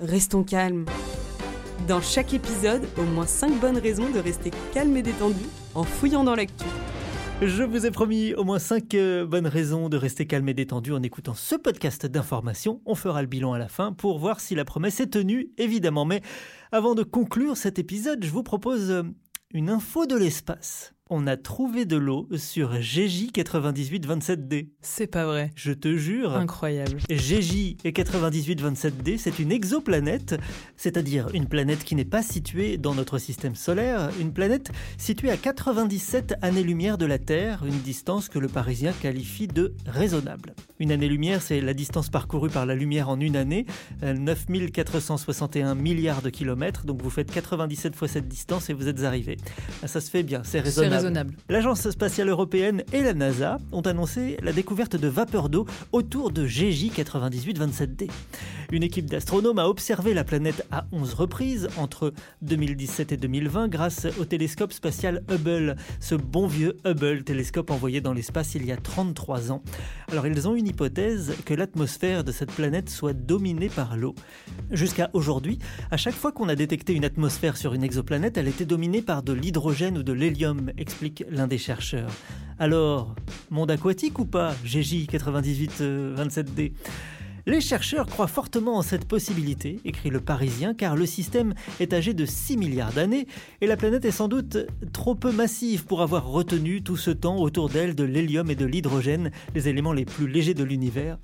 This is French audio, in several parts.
Restons calmes. Dans chaque épisode, au moins 5 bonnes raisons de rester calme et détendu en fouillant dans l'actu. Je vous ai promis au moins 5 euh, bonnes raisons de rester calme et détendu en écoutant ce podcast d'information. On fera le bilan à la fin pour voir si la promesse est tenue, évidemment. Mais avant de conclure cet épisode, je vous propose euh, une info de l'espace on a trouvé de l'eau sur GJ 9827D. C'est pas vrai. Je te jure. Incroyable. GJ 9827D, c'est une exoplanète, c'est-à-dire une planète qui n'est pas située dans notre système solaire, une planète située à 97 années-lumière de la Terre, une distance que le Parisien qualifie de raisonnable. Une année-lumière, c'est la distance parcourue par la lumière en une année, 9461 euh, milliards de kilomètres, donc vous faites 97 fois cette distance et vous êtes arrivé. Ah, ça se fait bien, c'est raisonnable. L'Agence spatiale européenne et la NASA ont annoncé la découverte de vapeur d'eau autour de GJ 9827D. Une équipe d'astronomes a observé la planète à 11 reprises entre 2017 et 2020 grâce au télescope spatial Hubble, ce bon vieux Hubble télescope envoyé dans l'espace il y a 33 ans. Alors ils ont une hypothèse que l'atmosphère de cette planète soit dominée par l'eau. Jusqu'à aujourd'hui, à chaque fois qu'on a détecté une atmosphère sur une exoplanète, elle était dominée par de l'hydrogène ou de l'hélium, explique l'un des chercheurs. Alors, monde aquatique ou pas, GJ 9827D les chercheurs croient fortement en cette possibilité, écrit le Parisien, car le système est âgé de 6 milliards d'années et la planète est sans doute trop peu massive pour avoir retenu tout ce temps autour d'elle de l'hélium et de l'hydrogène, les éléments les plus légers de l'univers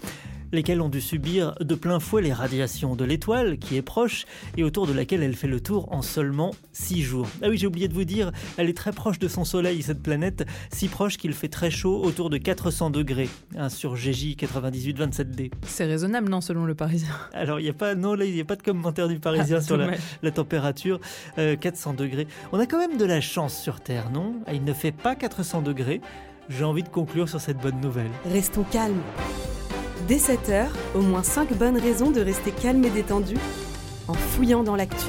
lesquels ont dû subir de plein fouet les radiations de l'étoile qui est proche et autour de laquelle elle fait le tour en seulement 6 jours. Ah oui, j'ai oublié de vous dire, elle est très proche de son Soleil, cette planète, si proche qu'il fait très chaud, autour de 400 degrés, hein, sur GJ 9827D. C'est raisonnable, non, selon le Parisien? Alors, il n'y a pas, non, il a pas de commentaire du Parisien ah, sur la, température. 400 euh, degrés. On a quand même de la chance sur Terre, non? Il ne fait pas 400 degrés. J'ai envie de conclure sur cette bonne nouvelle. Restons calmes. Dès 7h, au moins 5 bonnes raisons de rester calme et détendu en fouillant dans l'actu.